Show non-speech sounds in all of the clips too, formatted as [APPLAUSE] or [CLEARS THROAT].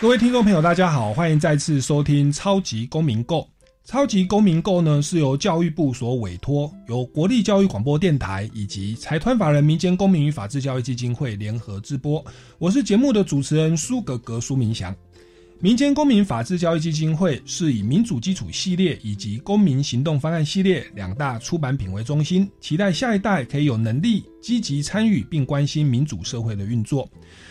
各位听众朋友，大家好，欢迎再次收听《超级公民购》。超级公民购呢是由教育部所委托，由国立教育广播电台以及财团法人民间公民与法治教育基金会联合制播。我是节目的主持人苏格格苏明祥。民间公民法治教育基金会是以民主基础系列以及公民行动方案系列两大出版品为中心，期待下一代可以有能力积极参与并关心民主社会的运作。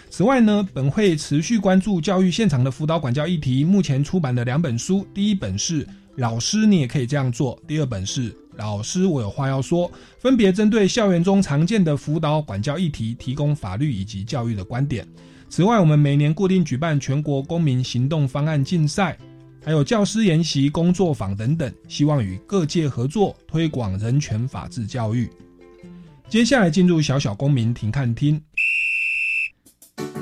此外呢，本会持续关注教育现场的辅导管教议题。目前出版的两本书，第一本是《老师你也可以这样做》，第二本是《老师我有话要说》，分别针对校园中常见的辅导管教议题，提供法律以及教育的观点。此外，我们每年固定举办全国公民行动方案竞赛，还有教师研习工作坊等等，希望与各界合作推广人权法治教育。接下来进入小小公民庭看厅。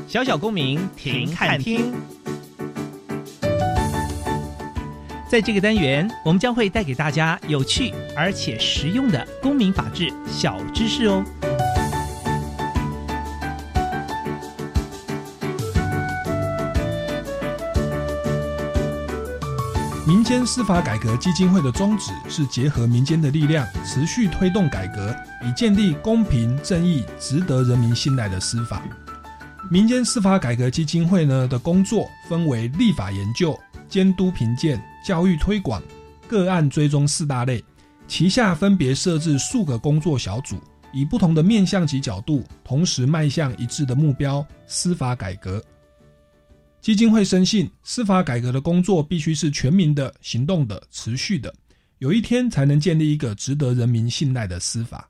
小小公民停看听，在这个单元，我们将会带给大家有趣而且实用的公民法治小知识哦。民间司法改革基金会的宗旨是结合民间的力量，持续推动改革，以建立公平、正义、值得人民信赖的司法。民间司法改革基金会呢的工作分为立法研究、监督评鉴、教育推广、个案追踪四大类，旗下分别设置数个工作小组，以不同的面向及角度，同时迈向一致的目标——司法改革。基金会深信，司法改革的工作必须是全民的、行动的、持续的，有一天才能建立一个值得人民信赖的司法。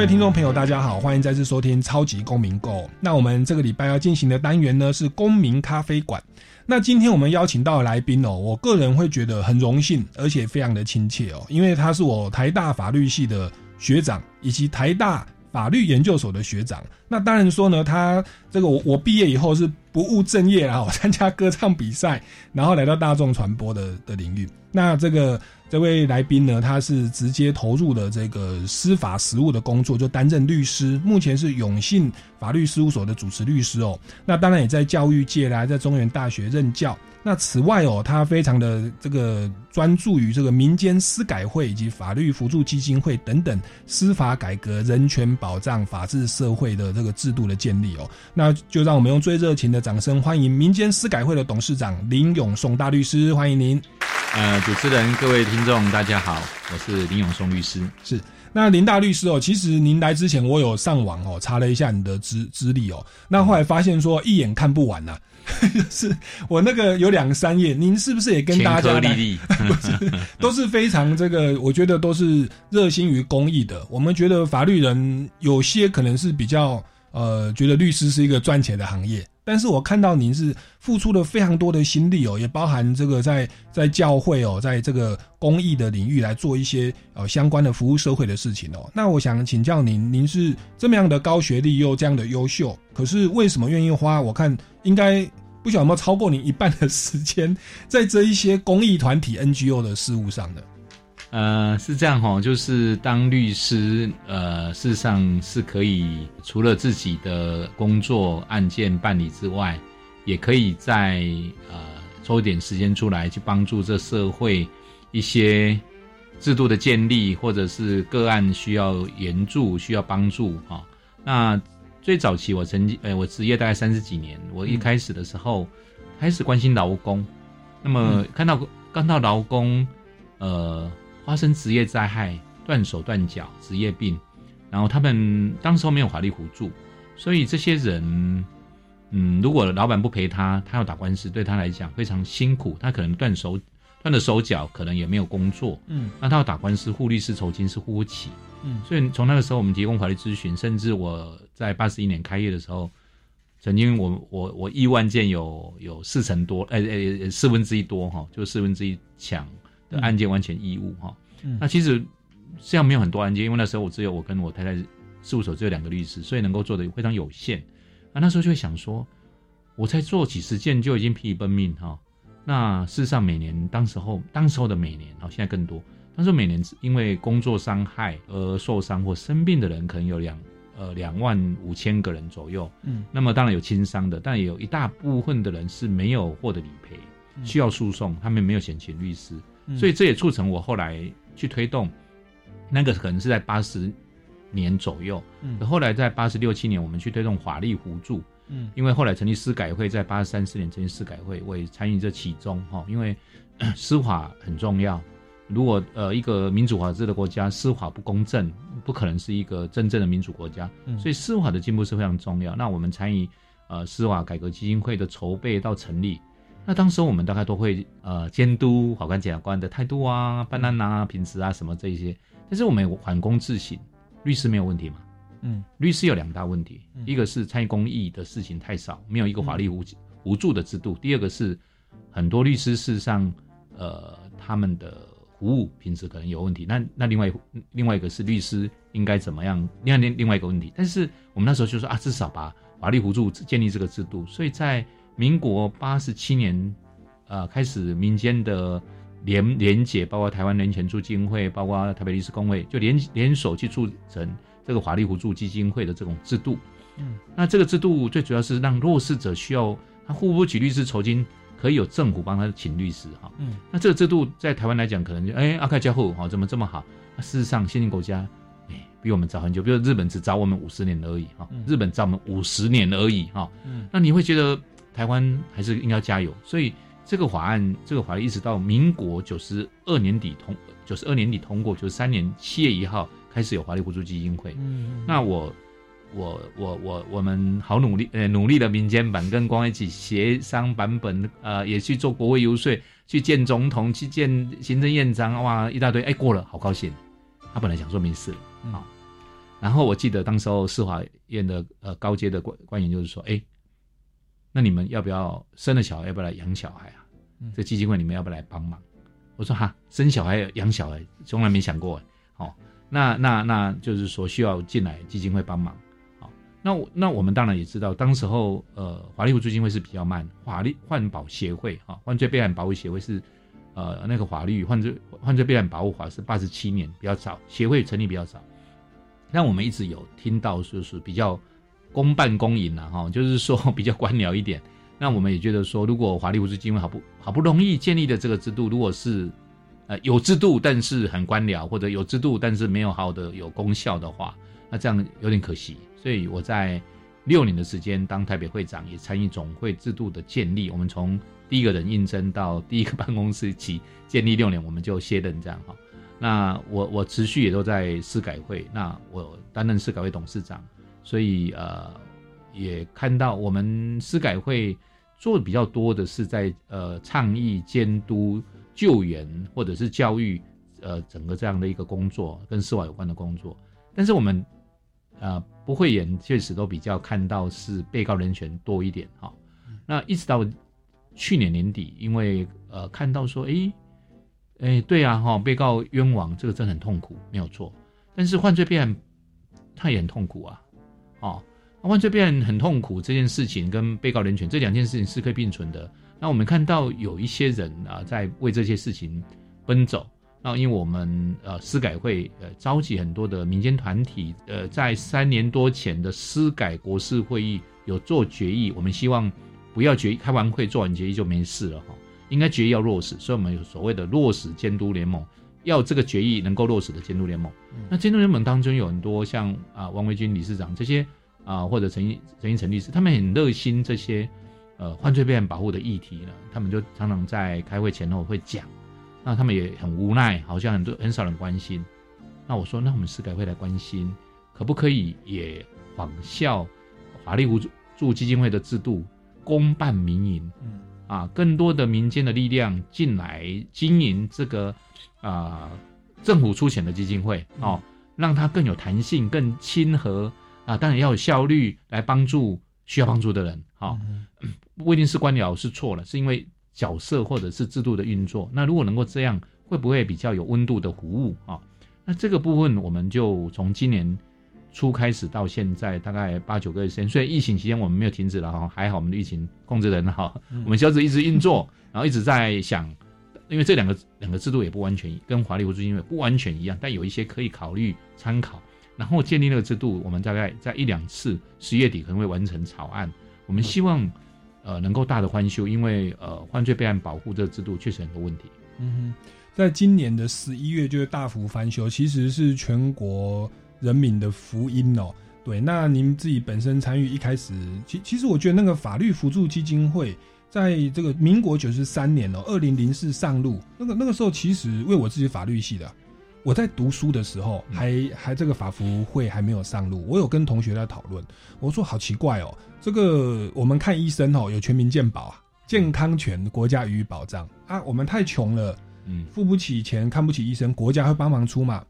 各位听众朋友，大家好，欢迎再次收听超级公民购。那我们这个礼拜要进行的单元呢是公民咖啡馆。那今天我们邀请到的来宾哦，我个人会觉得很荣幸，而且非常的亲切哦，因为他是我台大法律系的学长，以及台大法律研究所的学长。那当然说呢，他这个我我毕业以后是不务正业啊，[LAUGHS] 参加歌唱比赛，然后来到大众传播的的领域。那这个。这位来宾呢，他是直接投入了这个司法实务的工作，就担任律师，目前是永信法律事务所的主持律师哦。那当然也在教育界啦，在中原大学任教。那此外哦，他非常的这个专注于这个民间司改会以及法律辅助基金会等等司法改革、人权保障、法治社会的这个制度的建立哦。那就让我们用最热情的掌声欢迎民间司改会的董事长林永松大律师，欢迎您。呃，主持人、各位听众，大家好，我是林永松律师。是，那林大律师哦，其实您来之前，我有上网哦查了一下你的资资历哦，那后来发现说一眼看不完呐，[LAUGHS] 是我那个有两三页，您是不是也跟大家历 [LAUGHS] 不是，都是非常这个，我觉得都是热心于公益的。我们觉得法律人有些可能是比较呃，觉得律师是一个赚钱的行业。但是我看到您是付出了非常多的心力哦，也包含这个在在教会哦，在这个公益的领域来做一些呃相关的服务社会的事情哦。那我想请教您，您是这么样的高学历又这样的优秀，可是为什么愿意花？我看应该不晓得有没有超过您一半的时间在这一些公益团体 [LAUGHS] NGO 的事务上的？呃，是这样哈，就是当律师，呃，事实上是可以除了自己的工作案件办理之外，也可以在呃抽一点时间出来去帮助这社会一些制度的建立，或者是个案需要援助、需要帮助哈。那最早期我曾经，呃，我职业大概三十几年，我一开始的时候开始关心劳工，那么看到。刚到劳工，呃，发生职业灾害、断手断脚、职业病，然后他们当时候没有法律辅助，所以这些人，嗯，如果老板不赔他，他要打官司，对他来讲非常辛苦，他可能断手断了手脚，可能也没有工作，嗯那他要打官司，付律师酬金是付不起。嗯所以从那个时候，我们提供法律咨询，甚至我在八十一年开业的时候，曾经我我我亿万件有有四成多，呃呃四分之一多哈，就四分之一抢的案件完全义务哈。嗯那其实这样没有很多案件，因为那时候我只有我跟我太太事务所只有两个律师，所以能够做的非常有限。啊，那时候就会想说，我才做几十件就已经疲于奔命哈。那事实上每年当时候当时候的每年，好现在更多。当时候每年因为工作伤害而受伤或生病的人，可能有两呃两万五千个人左右。嗯那么当然有轻伤的，但也有一大部分的人是没有获得理赔，嗯需要诉讼，他们没有选请律师，嗯所以这也促成我后来去推动，那个可能是在八十年左右，嗯后来在八十六七年我们去推动法律辅助，嗯因为后来成立司改会，在八十三四年成立司改会，我也参与这其中哈。因为呃司法很重要，如果呃一个民主法治的国家司法不公正，不可能是一个真正的民主国家。嗯所以司法的进步是非常重要。那我们参与呃司法改革基金会的筹备到成立，那当时我们大概都会呃监督法官、检察官的态度啊、办案啊、品质啊什么这一些，但是我们有缓工自省，律师没有问题嘛？嗯律师有两大问题，嗯一个是参与公益的事情太少，没有一个法律辅辅助的制度；第二个是很多律师事实上，呃，他们的服务品质可能有问题。那那另外另外一个是律师应该怎么样？另外另另外一个问题，但是我们那时候就说啊，至少把法律辅助建立这个制度。所以在民国八十七年，呃，开始民间的联联结，包括台湾人权促进会，包括台北律师工会，就联联手去促成这个华丽互助基金会的这种制度。嗯，那这个制度最主要是让弱势者需要他付不起律师酬金，可以有政府帮他请律师哈。嗯那这个制度在台湾来讲，可能就哎阿开加户哈怎么这么好？那事实上先进国家哎比我们早很久，比如日本只早我们五十年而已哈嗯，日本早我们五十年而已哈。嗯那你会觉得台湾还是应该加油，所以这个法案，这个法律一直到民国九十二年底通，九十二年底通过，九十三年七月一号开始有华丽互助基金会。嗯那我我我我我们好努力，呃，努力的民间版跟光一起协商版本，呃，也去做国会游说，去见总统，去见行政院长，哇，一大堆，哎，过了，好高兴。他本来想说没事好、然后我记得当时候司法院的呃高阶的官官员就是说，哎，那你们要不要生了小孩，要不要来养小孩啊？嗯这基金会你们要不要来帮忙？我说哈，生小孩养小孩从来没想过，好、那那那就是说需要进来基金会帮忙。好，那我那我们当然也知道，当时候呃法律辅助基金会是比较慢，法律换保协会哈、犯罪被害保护协会是呃那个法律犯罪犯罪被害保护法是八十七年比较早，协会成立比较早。但我们一直有听到就是比较公办公营啊哈，就是说 [LAUGHS] 比较官僚一点。那我们也觉得说，如果法律辅助基金会好不好不容易建立的这个制度，如果是呃有制度但是很官僚，或者有制度但是没有好的有功效的话，那这样有点可惜。所以我在六年的时间当台北会长，也参与总会制度的建立。我们从第一个人应征到第一个办公室起建立六年，我们就卸任这样哈。那我我持续也都在司改会，那我担任司改会董事长，所以呃也看到我们司改会做的比较多的是在呃倡议、监督、救援或者是教育，呃整个这样的一个工作跟司法有关的工作，但是我们呃不会演确实都比较看到是被告人权多一点哈、那一直到去年年底，因为呃看到说，诶诶，对啊哈、被告冤枉这个真的很痛苦，没有错，但是犯罪变他也很痛苦啊，哦。那犯罪变很痛苦这件事情跟被告人权这两件事情是可以并存的。那我们看到有一些人啊，在为这些事情奔走。那因为我们呃司改会呃召集很多的民间团体，呃在三年多前的司改国事会议有做决议，我们希望不要决议开完会做完决议就没事了哈，应该决议要落实，所以我们有所谓的落实监督联盟，要这个决议能够落实的监督联盟。那监督联盟当中有很多像啊王维军理事长这些啊或者陈一陈一成律师，他们很热心这些呃犯罪被害人保护的议题呢，他们就常常在开会前后会讲那他们也很无奈，好像很多很少人关心。那我说，那我们司改会来关心，可不可以也仿效法律扶助基金会的制度，公办民营？嗯啊，更多的民间的力量进来经营这个啊、政府出钱的基金会哦，让它更有弹性、更亲和啊，当然要有效率来帮助需要帮助的人。好、嗯不一定是官僚是错了，是因为角色或者是制度的运作。那如果能够这样，会不会比较有温度的服务啊？那这个部分我们就从今年初开始到现在大概八九个月时间，虽然疫情期间我们没有停止了哈，还好我们的疫情控制的很好，嗯我们小组一直运作，然后一直在想，因为这两个两个制度也不完全跟华丽福基金会不完全一样，但有一些可以考虑参考。然后建立那个制度，我们大概在一两次十月底可能会完成草案。我们希望呃能够大的翻修，因为呃犯罪备案保护这个制度确实很多问题。嗯哼，在今年的十一月就会大幅翻修，其实是全国人民的福音哦。对，那您自己本身参与一开始，其其实我觉得那个法律辅助基金会在这个民国九十三年哦，二零零四上路，那个那个时候其实为我自己法律系的，我在读书的时候嗯还还这个法服会还没有上路，我有跟同学在讨论，我说好奇怪哦，这个我们看医生哦有全民健保啊，健康权国家予以保障啊，我们太穷了。嗯，付不起钱，看不起医生，国家会帮忙出嘛？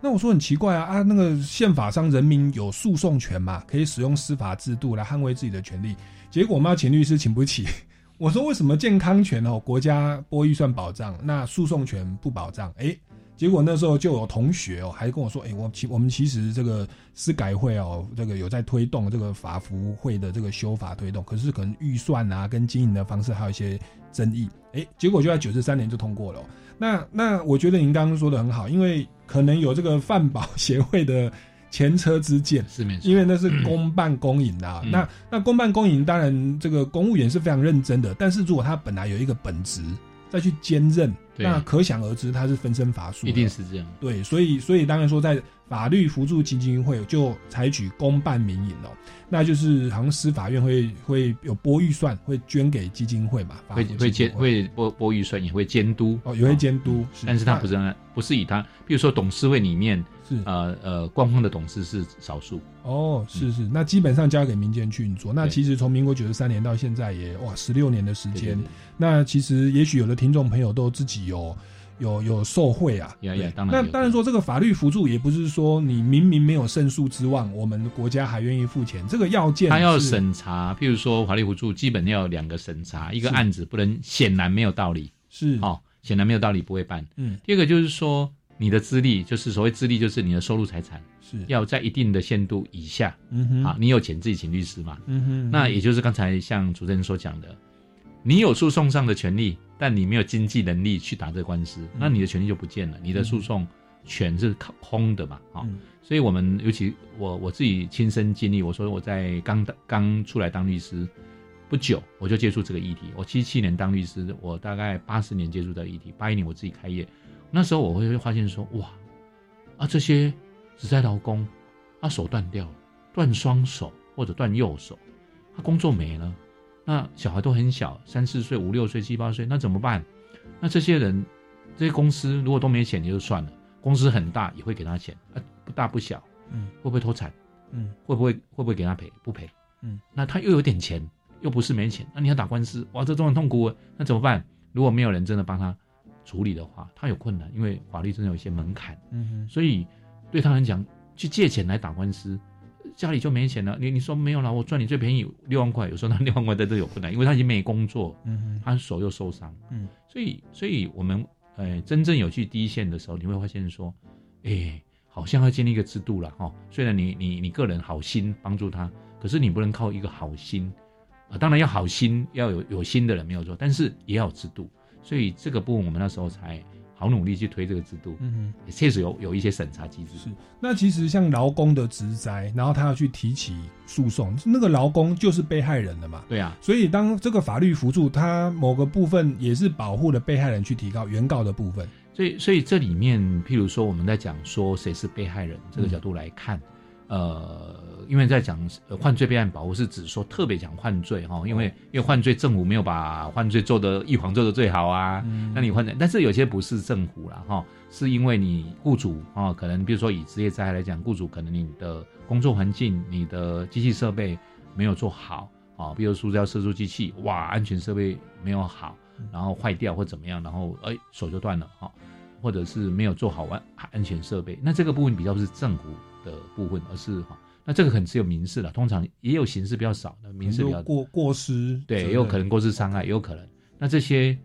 那我说很奇怪啊啊，那个宪法上人民有诉讼权嘛，可以使用司法制度来捍卫自己的权利。结果我们要请律师请不起，[LAUGHS] 我说为什么健康权哦国家拨预算保障，那诉讼权不保障？诶，结果那时候就有同学哦还跟我说，哎，我其我们其实这个司改会哦，这个有在推动这个法服会的这个修法推动，可是可能预算啊跟经营的方式还有一些争议，哎，结果就在九十三年就通过了哦、那那我觉得您刚刚说的很好，因为可能有这个饭保协会的前车之鉴，是没错。因为那是公办公营的、啊。嗯那那公办公营，当然这个公务员是非常认真的，但是如果他本来有一个本职再去兼任，对。那可想而知他是分身乏术，一定是这样。对，所以所以当然说，在法律辅助基金会就采取公办民营哦，那就是好像司法院会会有拨预算，会捐给基金会嘛，法会会。监会拨拨预算，也会监督。哦，也会监督，但是他不是是不是以他，比如说董事会里面，是。呃呃，官方的董事是少数，哦，是是，那基本上交给民间去运作。那其实从民国九十三年到现在也哇十六年的时间那其实也许有的听众朋友都自己有有有受贿啊。呀对。呀当然那当然说这个法律辅助也不是说你明明没有胜诉之望，我们国家还愿意付钱，这个要件他要审查，譬如说法律辅助，基本要有两个审查，一个案子不能显然没有道理，是。哦，显然没有道理不会办。嗯。第二个就是说你的资历，就是所谓资历，就是你的收入财产是要在一定的限度以下嗯哼啊，你有钱自己请律师嘛。嗯哼那也就是刚才像主持人所讲的，你有诉讼上的权利，但你没有经济能力去打这个官司，那你的权利就不见了，你的诉讼权是空的嘛，啊、嗯所以我们尤其我我自己亲身经历，我说我在刚刚出来当律师不久，我就接触这个议题。我七七年当律师，我大概八十年接触这个议题，八一年我自己开业，那时候我会发现说，哇，啊这些只在劳工，他手断掉了，断双手或者断右手，他工作没了，那小孩都很小，三四岁、五六岁、七八岁，那怎么办？那这些人，这些公司如果都没钱也就算了，公司很大也会给他钱，啊不大不小，嗯会不会脱产？嗯会不会会不会给他赔？不赔。嗯，那他又有点钱，又不是没钱，那你要打官司，哇，这都很痛苦啊。那怎么办？如果没有人真的帮他处理的话，他有困难，因为法律真的有一些门槛，嗯哼所以对他来讲，去借钱来打官司，家里就没钱了。你你说没有了，我赚你最便宜六万块，有时候那 [LAUGHS] 六万块在这有困难，因为他已经没工作，嗯哼他手又受伤，嗯，所以所以我们呃真正有去第一线的时候，你会发现说，哎，好像要建立一个制度了哈、哦。虽然你你你个人好心帮助他，可是你不能靠一个好心啊、当然要好心，要有有心的人没有错，但是也要有制度。所以这个部分我们那时候才好努力去推这个制度，嗯确实有有一些审查机制。是，那其实像劳工的职灾，然后他要去提起诉讼，那个劳工就是被害人了嘛。对啊，所以当这个法律辅助，它某个部分也是保护了被害人去提高原告的部分。所以，所以这里面，譬如说我们在讲说谁是被害人这个角度来看，呃，因为在讲呃犯罪备案保护是指说特别讲犯罪哈，因为因为犯罪政府没有把犯罪做的预防做的最好啊，那你犯罪，但是有些不是政府了哈，是因为你雇主啊，可能比如说以职业灾害来讲，雇主可能你的工作环境、你的机器设备没有做好啊，比如塑胶射出机器，哇，安全设备没有好，然后坏掉或怎么样，然后哎手就断了哈。或者是没有做好安安全设备，那这个部分比较是政府的部分，而是哈，那这个可能只有民事了，通常也有刑事比较少的，民事比较过过失，对，也有可能过失伤害，也有可能。那这些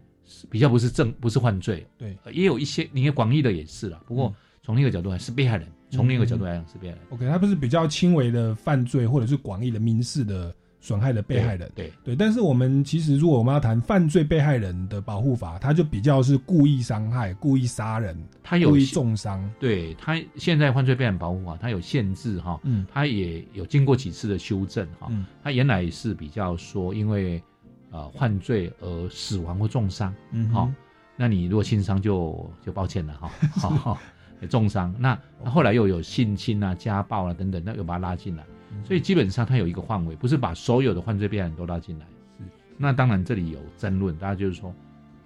比较不是正不是犯罪，对，也有一些，你看广义的也是了。不过从另一个角度还是被害人，从另一个角度来讲是被害人。OK，他不是比较轻微的犯罪，或者是广义的民事的。损害的被害人，对。对，但是我们其实如果我们要谈犯罪被害人的保护法，它就比较是故意伤害、故意杀人，他有故意重伤。对他现在犯罪被害人保护法，它有限制哈，嗯，它也有经过几次的修正哈，嗯，它原来是比较说因为呃犯罪而死亡或重伤，嗯，好，那你如果轻伤就就抱歉了哈，[LAUGHS] 好，重伤，那后来又有性侵啊、家暴啊等等，那又把它拉进来。所以基本上它有一个范围，不是把所有的犯罪被害人都拉进来。是，那当然这里有争论，大家就是说，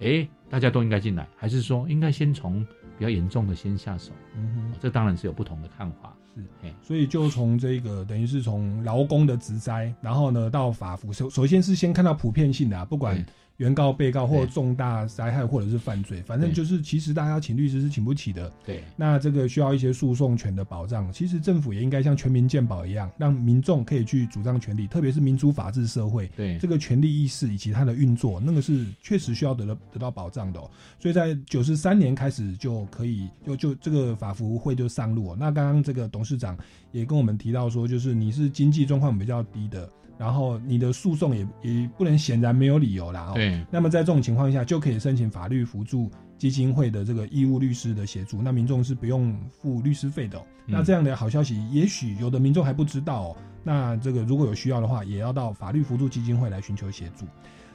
哎，大家都应该进来，还是说应该先从比较严重的先下手？嗯哼，这当然是有不同的看法。是，所以就从这个等于是从劳工的职灾，然后呢到法服，首首先是先看到普遍性的，不管。原告、被告或重大灾害或者是犯罪，反正就是其实大家请律师是请不起的。对，那这个需要一些诉讼权的保障。其实政府也应该像全民健保一样，让民众可以去主张权利，特别是民主法治社会，对这个权利意识以及它的运作，那个是确实需要得到得到保障的。所以在九十三年开始就可以就就这个法服会就上路。那刚刚这个董事长也跟我们提到说，就是你是经济状况比较低的。然后你的诉讼也也不能显然没有理由啦。对。那么在这种情况下，就可以申请法律辅助基金会的这个义务律师的协助。那民众是不用付律师费的。那这样的好消息，也许有的民众还不知道。哦。那这个如果有需要的话，也要到法律辅助基金会来寻求协助。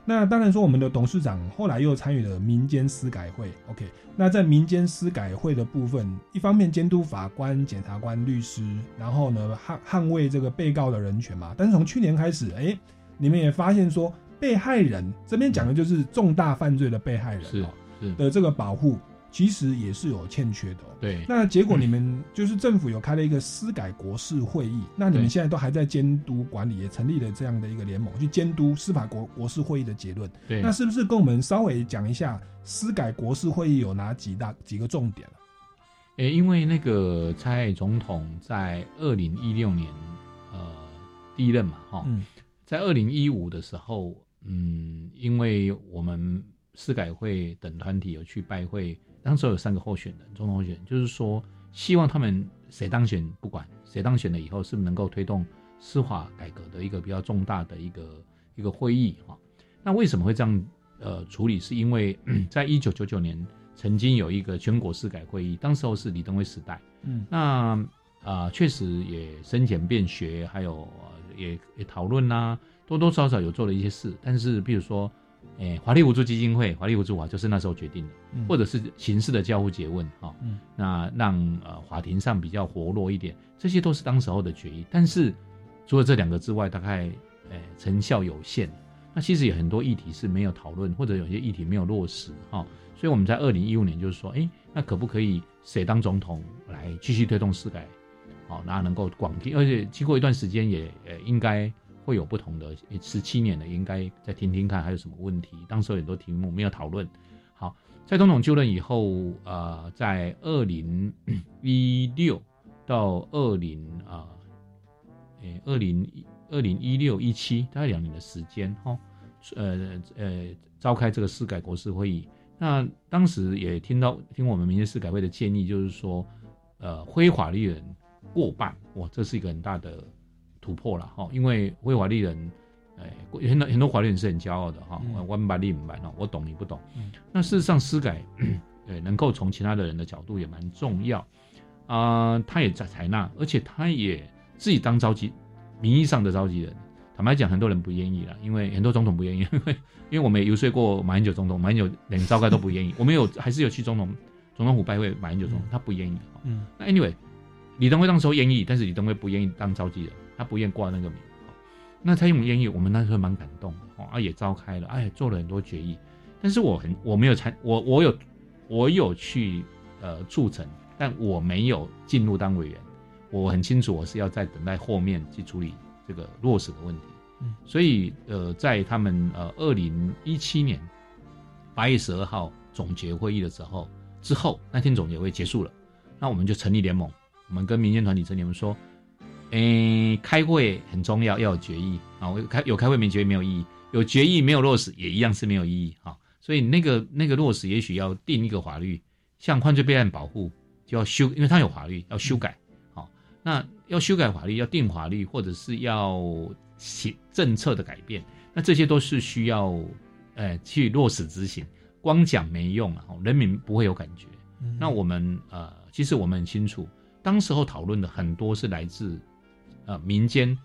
那当然说，我们的董事长后来又参与了民间司改会。OK，那在民间司改会的部分，一方面监督法官、检察官、律师，然后呢捍捍卫这个被告的人权嘛。但是从去年开始，哎，你们也发现说，被害人这边讲的就是重大犯罪的被害人是的这个保护。其实也是有欠缺的。对，那结果你们就是政府有开了一个司改国事会议，那你们现在都还在监督管理，也成立了这样的一个联盟去监督司法国国事会议的结论。对，那是不是跟我们稍微讲一下司改国事会议有哪几大几个重点啊？诶，因为那个蔡总统在二零一六年呃第一任嘛，哈，在二零一五的时候，嗯，因为我们司改会等团体有去拜会。当时有三个候选人，总统候选人，就是说希望他们谁当选不管，谁当选了以后是不是能够推动司法改革的一个比较重大的一个一个会议哈。那为什么会这样呃处理？是因为 [CLEARS THROAT] 在一九九九年曾经有一个全国司改会议，当时候是李登辉时代，嗯，那啊确实也深浅便学，还有也也讨论呐，多多少少有做了一些事，但是比如说。哎，法律辅助基金会，华丽无助法就是那时候决定的，或者是刑事的交互结问，哈，那让呃法庭上比较活络一点，这些都是当时候的决议。但是除了这两个之外，大概哎成效有限。那其实有很多议题是没有讨论，或者有些议题没有落实，哈。所以我们在二零一五年就是说，哎，那可不可以谁当总统来继续推动司改？好，那能够广听，而且经过一段时间也呃应该。会有不同的十七年了，应该再听听看还有什么问题。当时有很多题目没有讨论。好，在总统就任以后，呃，在二零一六到二零啊，诶，二零二零一六一七大概两年的时间，哈，呃呃，召开这个司改国事会议。那当时也听到听我们民间司改会的建议，就是说，呃，非法律人过半，哇，这是一个很大的。突破了哈，因为非法律人，哎，很多很多法律人是很骄傲的哈，我明白你明白哦，我懂你不懂。那事实上，司改对能够从其他的人的角度也蛮重要啊，他也在采纳，而且他也自己当召集，名义上的召集人。坦白讲，很多人不愿意了，因为很多总统不愿意，[LAUGHS] 因为因为我们也游说过马英九总统，马英九连召开都不愿意。我们有还是有去总统总统府拜会马英九总统，他不愿意。嗯，那 anyway。李登辉当时候愿意，但是李登辉不愿意当召集人，他不愿挂那个名。那蔡英文愿意，我们那时候蛮感动哦，啊也召开了，哎做了很多决议，但是我很我没有参，我我有我有去呃促成，但我没有进入当委员，我很清楚我是要在等待后面去处理这个落实的问题。嗯，所以呃在他们呃二零一七年八月十二号总结会议的时候之后，那天总结会结束了，那我们就成立联盟，我们跟民间团体成联盟说。诶，开会很重要，要有决议啊！我开有开会没决议没有意义，有决议没有落实也一样是没有意义啊！所以那个那个落实也许要定一个法律，像犯罪备案保护就要修，因为它有法律要修改，好，那要修改法律要定法律，或者是要写政策的改变，那这些都是需要诶去落实执行，光讲没用啊，人民不会有感觉。那我们呃，其实我们很清楚，当时候讨论的很多是来自。呃，民间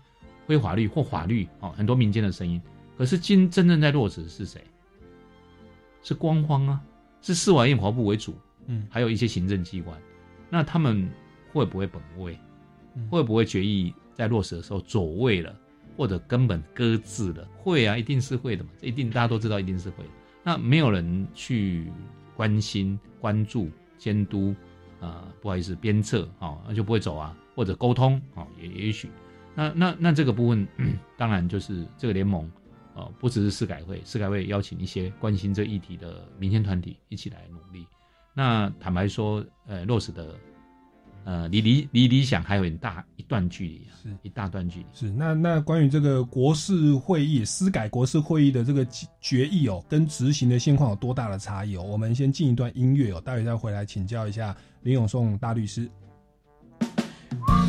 非法律或法律哦，很多民间的声音。可是今真正在落实的是谁？是官方啊，是司法院、法部为主，嗯，还有一些行政机关。那他们会不会本位？会不会决议在落实的时候走位了，或者根本搁置了？会啊，一定是会的嘛，一定大家都知道一定是会的。那没有人去关心、关注、监督啊，不好意思，鞭策啊，那就不会走啊。或者沟通啊，也也许，那那那这个部分，当然就是这个联盟，呃，不只是市改会，市改会邀请一些关心这议题的民间团体一起来努力。那坦白说，呃，落实的，呃，离离离理想还有很大一段距离啊，是一大段距离。是那那关于这个国事会议、司改国事会议的这个决议哦，跟执行的现况有多大的差异哦？我们先进一段音乐哦，待会再回来请教一下林永颂大律师。进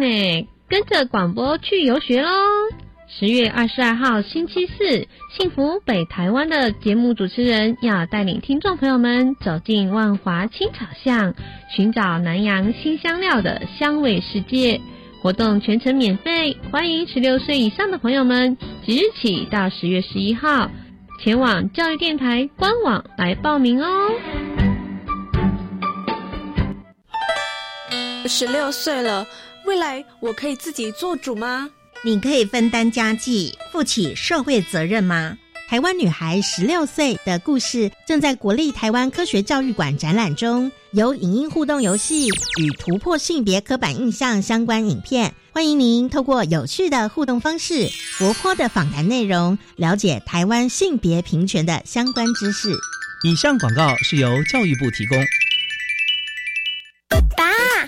呢，跟着广播去游学喽！十月二十二号星期四，幸福北台湾的节目主持人要带领听众朋友们走进万华青草巷，寻找南洋新香料的香味世界。活动全程免费，欢迎十六岁以上的朋友们即日起到十月十一号前往教育电台官网来报名哦。十六岁了，未来我可以自己做主吗？你可以分担家计，负起社会责任吗？台湾女孩十六岁的故事正在国立台湾科学教育馆展览中，有影音互动游戏与突破性别刻板印象相关影片，欢迎您透过有趣的互动方式、活泼的访谈内容，了解台湾性别平权的相关知识。以上广告是由教育部提供。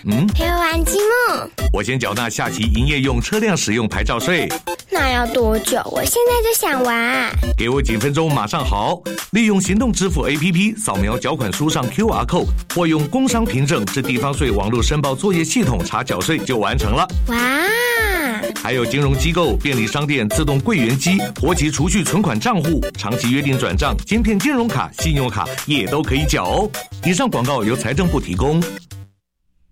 爸，嗯，陪我玩积木。我先缴纳下期营业用车辆使用牌照税。那要多久？我现在就想玩。给我几分钟，马上好。利用行动支付 APP 扫描缴款书上 QR code，或用工商凭证至地方税网络申报作业系统查缴税就完成了。哇！还有金融机构、便利商店自动柜员机、活期储蓄存款账户、长期约定转账、芯片金融卡、信用卡也都可以缴哦。以上广告由财政部提供。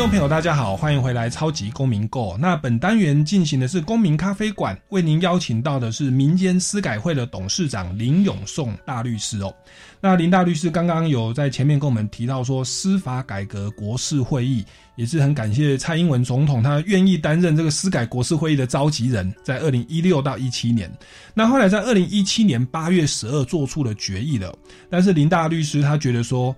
众朋友，大家好，欢迎回来《超级公民购》。那本单元进行的是公民咖啡馆，为您邀请到的是民间司改会的董事长林永颂大律师哦。那林大律师刚刚有在前面跟我们提到说，司法改革国事会议也是很感谢蔡英文总统，他愿意担任这个司改国事会议的召集人，在二零一六到一七年。那后来在二零一七年八月十二做出了决议了，但是林大律师他觉得说，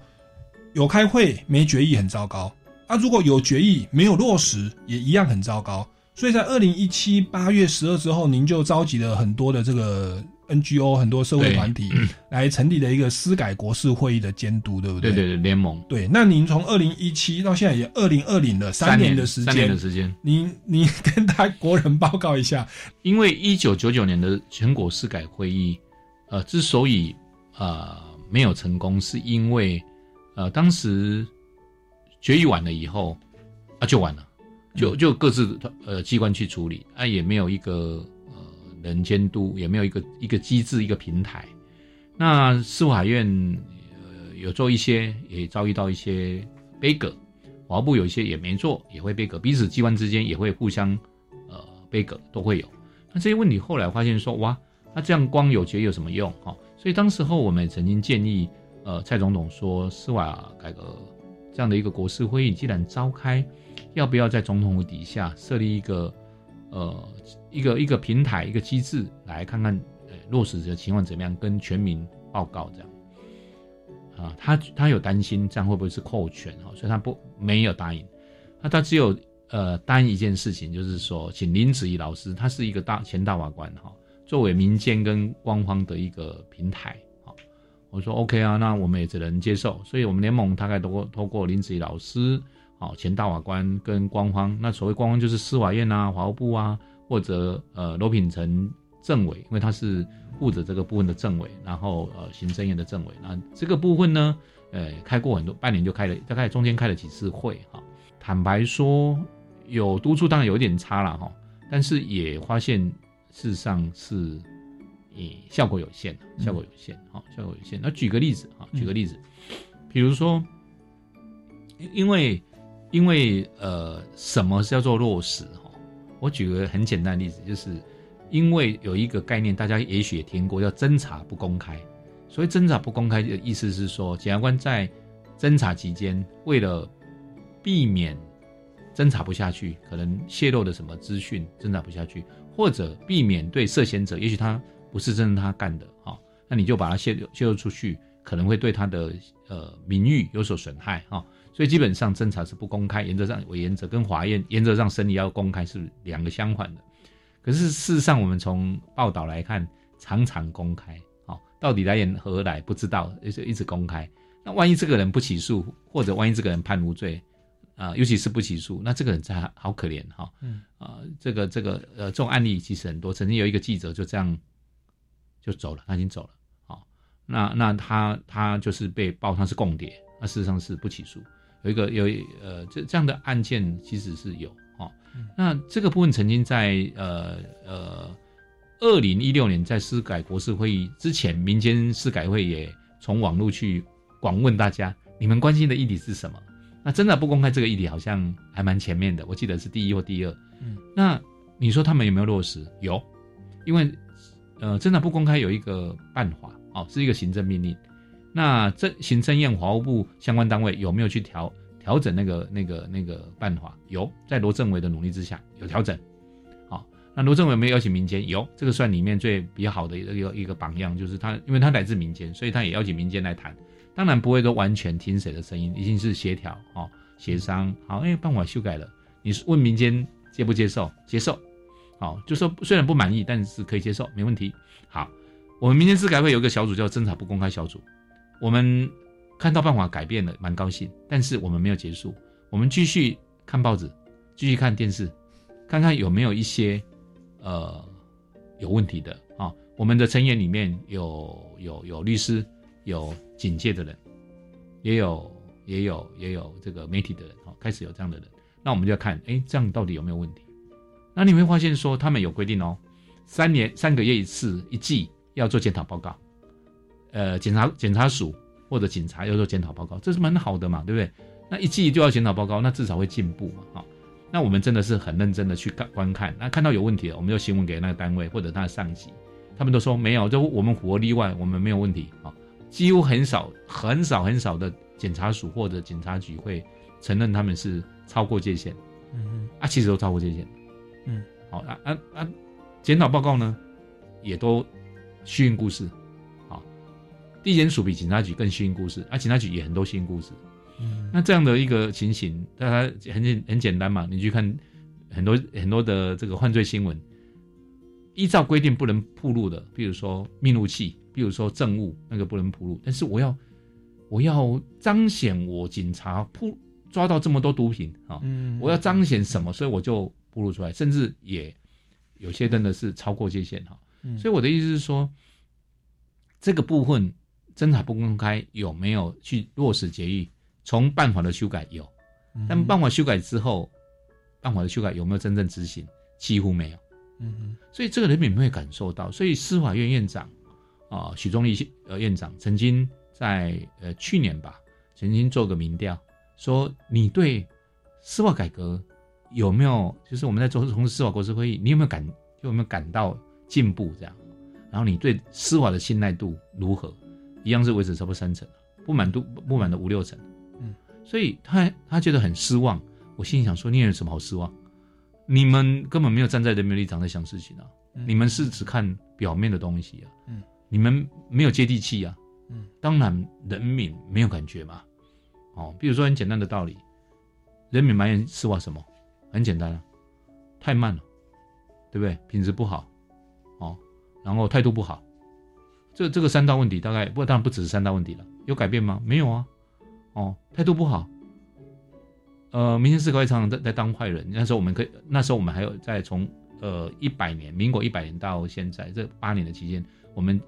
有开会没决议很糟糕。啊，如果有决议没有落实，也一样很糟糕。所以在二零一七八月十二之后，您就召集了很多的这个 NGO、很多社会团体来成立了一个司改国事会议的监督，对不对？对对对，联盟对。那您从二零一七到现在也二零二零了，三年的时间，三年的时间，您您跟他国人报告一下，因为一九九九年的全国司改会议，呃，之所以呃没有成功，是因为呃当时。决议完了以后，啊，就完了，就就各自呃机关去处理，啊，也没有一个呃人监督，也没有一个一个机制，一个平台。那司法院呃有做一些，也遭遇到一些悲葛，法务部有一些也没做，也会悲革，彼此机关之间也会互相呃悲葛，都会有。那这些问题后来发现说，哇，那这样光有决议有什么用？哈，所以当时候我们也曾经建议，呃，蔡总统说司法改革。这样的一个国事会议既然召开，要不要在总统府底下设立一个呃一个一个平台一个机制来看看呃落实的情况怎么样，跟全民报告这样啊？他他有担心这样会不会是扣权哈，所以他不没有答应。那他只有呃答应一件事情，就是说请林子怡老师，他是一个大前大法官哈，作为民间跟官方的一个平台。我说 OK 啊，那我们也只能接受。所以，我们联盟大概都过通过林子怡老师，好前大法官跟官方。那所谓官方就是司法院啊、法务部啊，或者呃罗品成政委，因为他是负责这个部分的政委，然后呃行政院的政委。那这个部分呢，呃开过很多，半年就开了，大概中间开了几次会哈。坦白说，有督促当然有一点差了哈，但是也发现事实上是。诶，效果有限，效果有限，好，效果有限。那举个例子啊，举个例子，比如说，因为因为呃，什么叫做落实哈？我举个很简单的例子，就是因为有一个概念，大家也许也听过，叫侦查不公开。所以侦查不公开的意思是说，检察官在侦查期间，为了避免侦查不下去，可能泄露的什么资讯侦查不下去，或者避免对涉嫌者，也许他。不是真的他干的哈、那你就把它泄露泄露出去，可能会对他的呃名誉有所损害哈、所以基本上侦查是不公开，原则上我原则跟法院原则上审理要公开是两个相反的。可是事实上，我们从报道来看，常常公开，哦，到底来源何来不知道，一直一直公开。那万一这个人不起诉，或者万一这个人判无罪，啊、尤其是不起诉，那这个人真好可怜哈。嗯啊、这个这个呃，这种案例其实很多。曾经有一个记者就这样就走了，他已经走了。好、那那他他就是被报他是共谍，那事实上是不起诉。有一个有一呃这这样的案件其实是有哦。那这个部分曾经在呃呃二零一六年在司改国事会议之前，民间司改会也从网络去广问大家，你们关心的议题是什么？那真的不公开这个议题，好像还蛮前面的，我记得是第一或第二。嗯，那你说他们有没有落实？有，因为呃，真的不公开有一个办法哦，是一个行政命令。那这行政院法务部相关单位有没有去调调整那个那个那个办法？有，在罗政委的努力之下有调整。好、那罗政委有没有邀请民间？有，这个算里面最比较好的一个一个榜样，就是他，因为他来自民间，所以他也邀请民间来谈。当然不会说完全听谁的声音，一定是协调哦，协商。好，哎，办法修改了，你问民间接不接受？接受。好，就说虽然不满意，但是可以接受，没问题。好，我们民间司改会有一个小组叫侦查不公开小组，我们看到办法改变了，蛮高兴。但是我们没有结束，我们继续看报纸，继续看电视，看看有没有一些呃有问题的啊、我们的成员里面有有有律师，有警戒的人，也有也有也有这个媒体的人哦，开始有这样的人，那我们就要看，哎，这样到底有没有问题？那你会发现说，他们有规定哦，三年三个月一次，一季要做检讨报告，呃，检察检察署或者警察要做检讨报告，这是蛮好的嘛，对不对？那一季就要检讨报告，那至少会进步嘛，哈、那我们真的是很认真的去看观看，那看到有问题了，我们就新闻给那个单位或者他的上级，他们都说没有，就我们符合例外，我们没有问题啊、几乎很少很少很少的检察署或者警察局会承认他们是超过界限，嗯啊，其实都超过界限，嗯，好啊啊啊，检讨报告呢也都虚应故事，好，地检署比警察局更虚应故事，啊，警察局也很多虚应故事，嗯。那这样的一个情形，大家很简很简单嘛，你去看很多很多的这个犯罪新闻，依照规定不能铺路的，比如说密录器，比如说证物，那个不能铺路。但是我要我要彰显我警察铺抓到这么多毒品啊，嗯。我要彰显什么，所以我就铺露出来，甚至也有些真的是超过界限哈。嗯所以我的意思是说，这个部分侦查不公开有没有去落实决议？从办法的修改有，嗯但办法修改之后，办法的修改有没有真正执行？几乎没有。嗯所以这个人民会感受到。所以司法院院长啊、许宗力呃院长曾经在呃去年吧，曾经做个民调，说你对司法改革有没有，就是我们在做从事司法国事会议，你有没有感有没有感到进步这样？然后你对司法的信赖度如何？一样是维持差不多三成，不满度不满的五六成。嗯，所以他他觉得很失望。我心里想说，你有什么好失望？你们根本没有站在人民立场在想事情啊！嗯你们是只看表面的东西啊！嗯，你们没有接地气啊！嗯，当然人民没有感觉嘛。哦，比如说很简单的道理，人民埋怨司法什么？很简单啊，太慢了，对不对？品质不好，哦，然后态度不好，这这个三大问题大概不当然不只是三大问题了，有改变吗？没有啊，哦，态度不好，呃，民间司改会常常在在当坏人。那时候我们可以，那时候我们还有在从呃一百年，民国一百年到现在这八年的期间，我们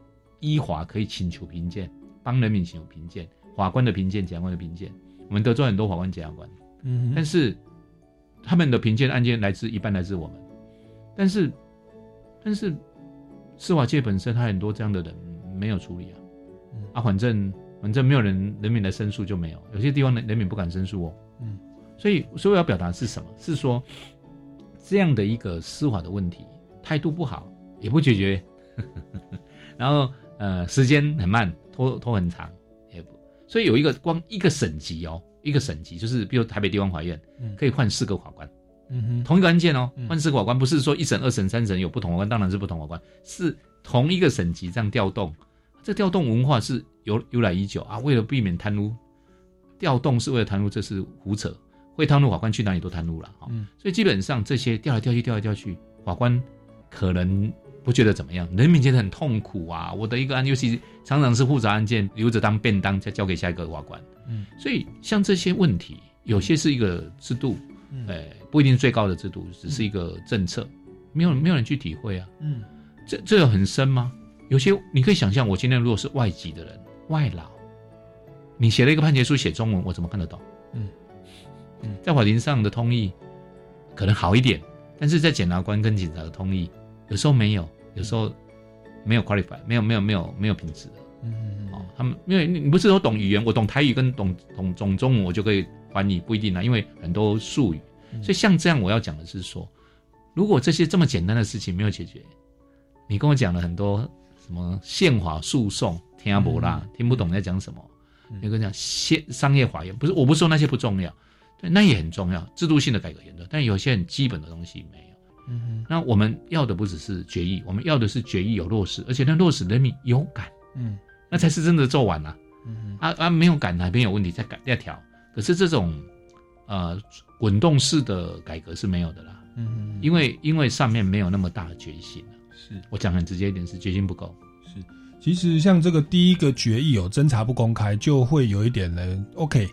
依法可以请求评鉴，帮人民请求评鉴，法官的评鉴、检察官的评鉴，我们得罪很多法官、检察官。嗯但是他们的评鉴案件来自一半来自我们，但是但是司法界本身他很多这样的人没有处理啊，嗯。啊，反正反正没有人人民来申诉就没有，有些地方人人民不敢申诉哦，嗯，所以所以我要表达的是什么？是说这样的一个司法的问题，态度不好也不解决，[LAUGHS] 然后呃时间很慢，拖拖很长，也不，所以有一个光一个省级哦，一个省级就是比如台北地方法院嗯可以换四个法官。嗯哼同一个案件哦嗯，换四个法官，不是说一审、二审、三审有不同法官，当然是不同法官，是同一个省级这样调动，这调动文化是由由来已久啊。为了避免贪污，调动是为了贪污，这是胡扯。会贪污法官去哪里都贪污了哈。嗯所以基本上这些调来调去，调来调去，法官可能不觉得怎么样，人民觉得很痛苦啊。我的一个案，尤其常常是复杂案件，留着当便当，再交给下一个法官。嗯，所以像这些问题，有些是一个制度，嗯哎，不一定最高的制度，只是一个政策，没有没有人去体会啊。嗯这这有很深吗？有些你可以想象，我今天如果是外籍的人，外劳，你写了一个判决书写中文，我怎么看得懂？嗯嗯在法庭上的通译可能好一点，但是在检察官跟警察的通译，有时候没有，有时候没有 qualify，没有没有没有没有品质的嗯哦。他们因为你你不是说懂语言，我懂台语跟懂懂懂中文，我就可以翻译，不一定啊，因为很多术语。所以像这样，我要讲的是说，如果这些这么简单的事情没有解决，你跟我讲了很多什么宪法诉讼，听不啦，听不懂你在讲什么。你跟我讲现商业法院，不是，我不是说那些不重要，对，那也很重要，制度性的改革很重要，但有些很基本的东西没有。嗯哼。那我们要的不只是决议，我们要的是决议有落实，而且那落实人民有感，嗯。那才是真的做完了、嗯啊啊，没有感哪边有问题再改再调。可是这种呃滚动式的改革是没有的啦，嗯因为因为上面没有那么大的决心啊。是。我讲很直接一点，是决心不够。是。其实像这个第一个决议有侦查不公开，就会有一点呢，OK，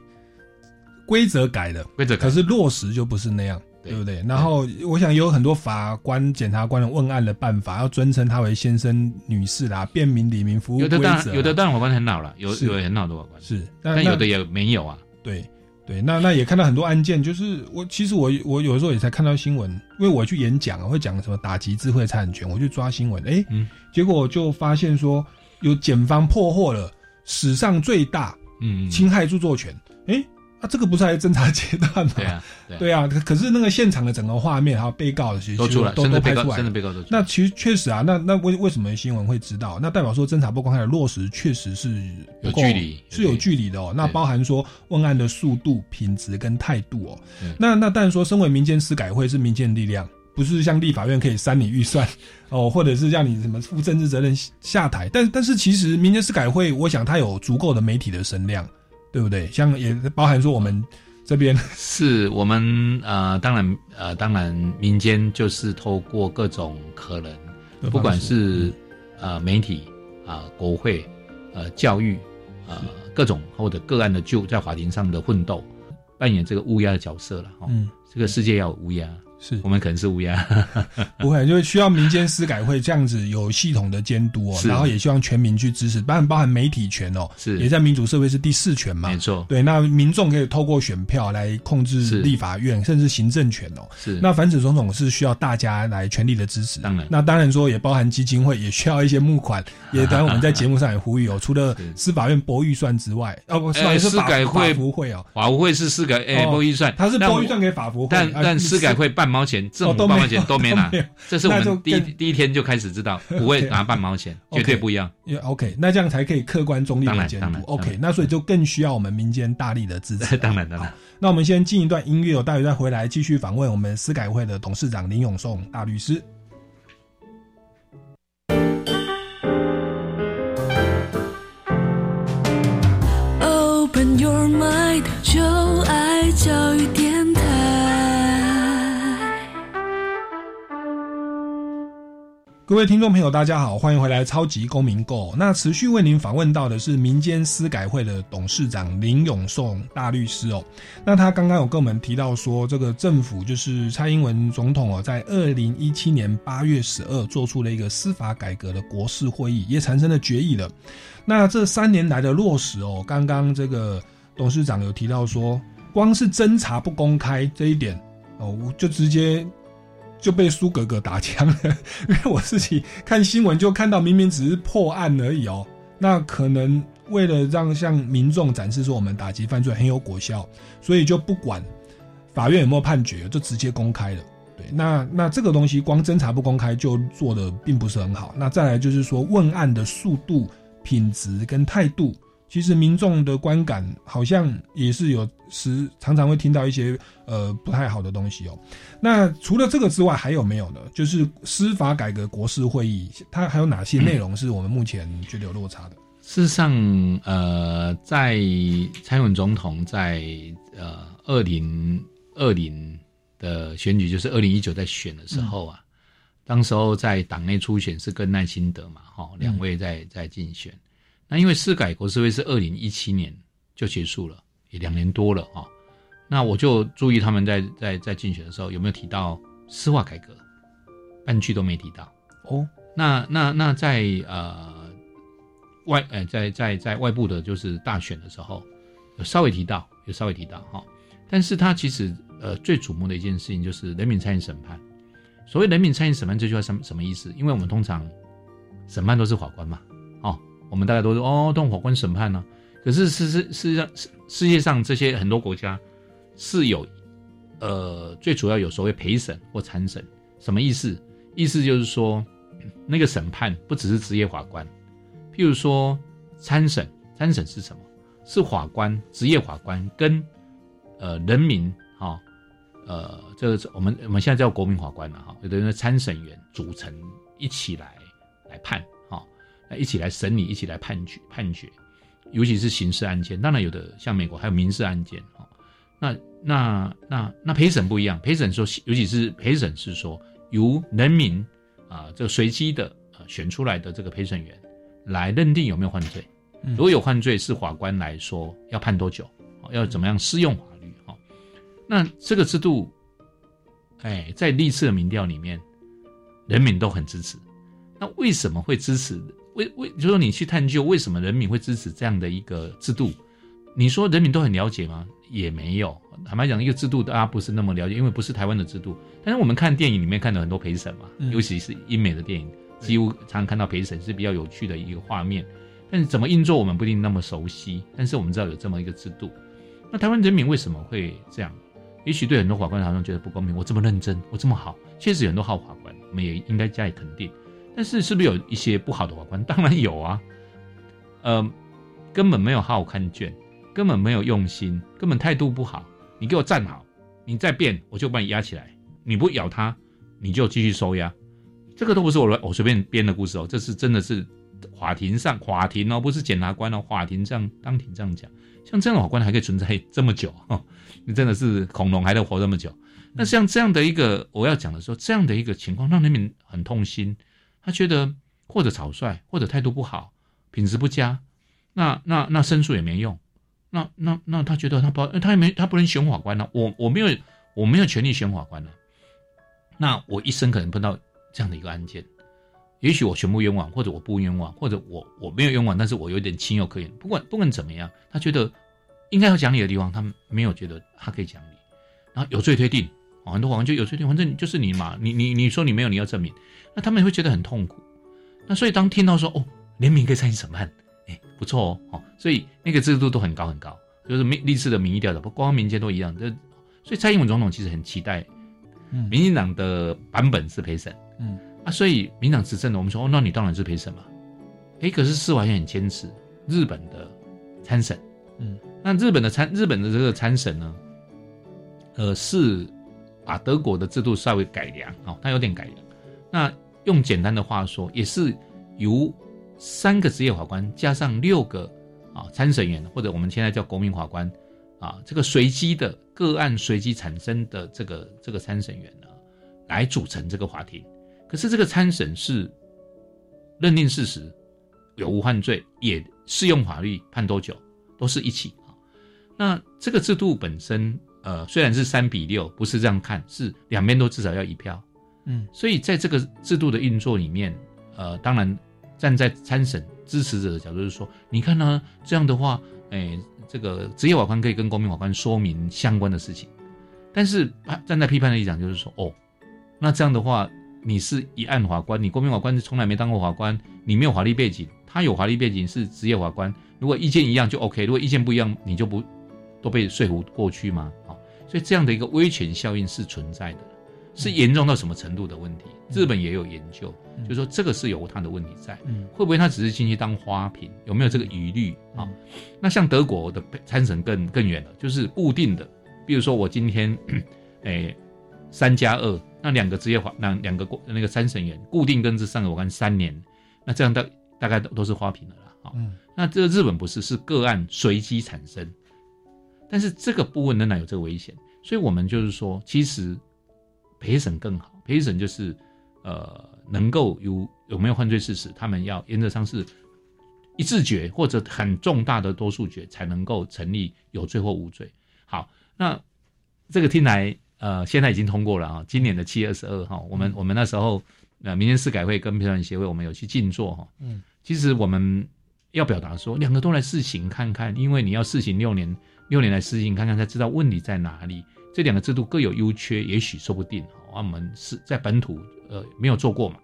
规则改了，规则改可是落实就不是那样，对。对不对？然后我想有很多法官、检察官的问案的办法，要尊称他为先生、女士啦，便民、李民服务有的规则。啦当然有的当然法官很老了，有是。有很老的法官，是，但有的也没有啊。对对，那那也看到很多案件，就是我其实我我有时候也才看到新闻，因为我去演讲啊，会讲什么打击智慧财产权，我去抓新闻，哎、嗯。结果就发现说有检方破获了史上最大嗯，嗯侵害著作权，哎、啊这个不是还在侦查阶段吗？对啊，可可是那个现场的整个画面还有被告的其实都出来，都拍出来了甚至被告都出来。那其实确实啊，那那为为什么新闻会知道？那代表说侦查不公开的落实确实是有距离是有距离的哦。那包含说问案的速度、品质跟态度哦。那那当然说，身为民间司改会是民间力量，不是像立法院可以删你预算哦，[LAUGHS] 或者是让你什么负政治责任下台。但但是其实民间司改会，我想它有足够的媒体的声量，对不对？像也包含说我们这边是我们呃，当然呃，当然民间就是透过各种可能，不管是呃媒体啊、国会、呃教育啊、各种或者个案的就在法庭上的奋斗，扮演这个乌鸦的角色了。哦，嗯这个世界要有乌鸦，是。我们可能是乌鸦。[LAUGHS] 不会，就是需要民间司改会这样子有系统的监督哦，然后也希望全民去支持，包含包含媒体权哦，是。也在民主社会是第四权嘛，没错，对，那民众可以透过选票来控制立法院甚至行政权哦。是。那反指总统是需要大家来全力的支持，当然。那当然说也包含基金会，也需要一些募款，[LAUGHS] 也当然我们在节目上也呼吁哦，除了 [LAUGHS] 司法院拨预算之外，哦不，是法改会不会哦，法务会是司改诶哦拨预算，他是拨预算给法务会，但啊但司改会半毛钱，政府哦都没有半毛钱都没拿 [LAUGHS] 这是我们第一第一天就开始知道，不会 [LAUGHS] 拿半毛钱，绝对不一样。也 OK，那这样才可以客观中立当的监督 OK，那所以就更需要我们民间大力的支持。[LAUGHS] 当然当然，那我们先进一段音乐我，待会再回来继续访问我们司改会的董事长林永颂大律师。各位听众朋友，大家好，欢迎回来《超级公民购》。那持续为您访问到的是民间司改会的董事长林永颂大律师哦。那他刚刚有跟我们提到说，这个政府就是蔡英文总统哦，在二零一七年八月十二做出了一个司法改革的国事会议，也产生了决议了。那这三年来的落实哦，刚刚这个董事长有提到说，光是侦查不公开这一点哦，就直接就被苏格格打枪了，[LAUGHS] 因为我自己看新闻就看到，明明只是破案而已哦，那可能为了让向民众展示说我们打击犯罪很有果效，所以就不管法院有没有判决，就直接公开了。对，那那这个东西光侦查不公开就做的并不是很好。那再来就是说问案的速度、品质跟态度其实民众的观感好像也是有时常常会听到一些呃不太好的东西哦。那除了这个之外，还有没有呢？就是司法改革国事会议，它还有哪些内容是我们目前觉得有落差的？事实上，呃，在蔡英文总统在呃二零二零的选举，就是二零一九在选的时候啊，当时候在党内初选是跟赖清德嘛，哈，两位在在竞选。那因为司改国事会是二零一七年就结束了，也两年多了啊。那我就注意他们在在在竞选的时候有没有提到司法改革，半句都没提到哦。那那那在呃。外呃，在在在外部的，就是大选的时候，有稍微提到，有稍微提到哈。但是他其实呃最瞩目的一件事情就是人民参与审判。所谓人民参与审判这句话什什么意思？因为我们通常审判都是法官嘛，哦，我们大家都说哦，都法官审判呢。可是事实事实上世界上这些很多国家是有呃最主要有所谓陪审或参审，什么意思？意思就是说那个审判不只是职业法官。譬如说参审，参审是什么？是法官，职业法官跟呃人民哈，呃，这个我们我们现在叫国民法官了哈，有的人参审员组成一起来来判，一起来审理，一起来判决判决，尤其是刑事案件，当然有的像美国还有民事案件哈，那那那那陪审不一样，陪审说，尤其是陪审是说由人民啊这个随机的啊选出来的这个陪审员。来认定有没有犯罪，如果有犯罪，是法官来说要判多久，要怎么样适用法律？哈，那这个制度，哎，在历次的民调里面，人民都很支持。那为什么会支持？为为，就说你去探究为什么人民会支持这样的一个制度？你说人民都很了解吗？也没有。坦白讲，一个制度大家不是那么了解，因为不是台湾的制度。但是我们看电影里面看到很多陪审嘛，尤其是英美的电影。几乎常常看到陪审是比较有趣的一个画面，但是怎么运作我们不一定那么熟悉。但是我们知道有这么一个制度。那台湾人民为什么会这样？也许对很多法官好像觉得不公平。我这么认真，我这么好，确实有很多好法官，我们也应该加以肯定。但是是不是有一些不好的法官？[LAUGHS] 当然有啊。呃，根本没有好好看卷，根本没有用心，根本态度不好。你给我站好，你再变，我就把你压起来。你不咬他，你就继续收押。这个都不是我我随便编的故事哦，这是真的是法庭上法庭哦，不是检察官哦，法庭上当庭这样讲，像这样的法官还可以存在这么久，[LAUGHS] 你真的是恐龙还能活这么久。那像这样的一个我要讲的时候，这样的一个情况让人民很痛心，他觉得或者草率，或者态度不好，品质不佳，那那那申诉也没用，那那那他觉得他不他也没他不能选法官呢，我我没有我没有权利选法官呢，那我一生可能碰到。这样的一个案件，也许我全部冤枉，或者我不冤枉，或者我我没有冤枉，但是我有点情有可原。不管不管怎么样，他觉得应该要讲理的地方，他没有觉得他可以讲理，然后有罪推定，很多法官就有罪定，反正就是你嘛，你你你说你没有，你要证明，那他们也会觉得很痛苦。那所以当听到说哦，联名可以参与审判，哎，不错哦，哦，所以那个制度都很高很高，就是民历次的民意调查，不光民间都一样。这所以蔡英文总统其实很期待，民进党的版本是陪审。嗯啊，所以民党执政的，我们说哦，那你当然是陪审嘛。哎，可是司法院很坚持日本的参审。嗯，那日本的参日本的这个参审呢，呃，是把德国的制度稍微改良哦，它有点改良。那用简单的话说，也是由三个职业法官加上六个啊参审员，或者我们现在叫国民法官啊，这个随机的个案随机产生的这个这个参审员呢，来组成这个法庭。可是这个参审是认定事实有无犯罪，也适用法律判多久，都是一起啊。那这个制度本身，呃，虽然是三比六，不是这样看，是两边都至少要一票。嗯，所以在这个制度的运作里面，呃，当然站在参审支持者的角度是说，你看呢，这样的话，哎，这个职业法官可以跟公民法官说明相关的事情。但是站在批判的立场就是说，哦，那这样的话。你是一案法官，你公民法官是从来没当过法官，你没有法律背景，他有法律背景是职业法官。如果意见一样就 OK，如果意见不一样，你就不都被说服过去吗？啊，所以这样的一个威权效应是存在的。是严重到什么程度的问题。日本也有研究，就说这个是有它的问题在，嗯会不会它只是进去当花瓶？有没有这个疑虑啊？那像德国的参审更更远了，就是固定的，比如说我今天，[CLEARS THROAT] 诶三加二，那两个职业法，那两个国那个参审员固定跟这三个我看三年，那这样大大概都都是花瓶了啦。好，嗯那这个日本不是是个案随机产生，但是这个部分仍然有这个危险，所以我们就是说，其实陪审更好，陪审就是呃能够有有没有犯罪事实，他们要原则上是一致决或者很重大的多数决才能够成立有罪或无罪。好，那这个听来呃现在已经通过了啊，今年的七月二十二号，我们我们那时候呃民间司改会跟陪审协会我们有去静坐哈，嗯，其实我们要表达说两个都来试行看看，因为你要试行六年，六年来试行看看才知道问题在哪里。这两个制度各有优缺，也许说不定。啊，我们是在本土呃没有做过嘛，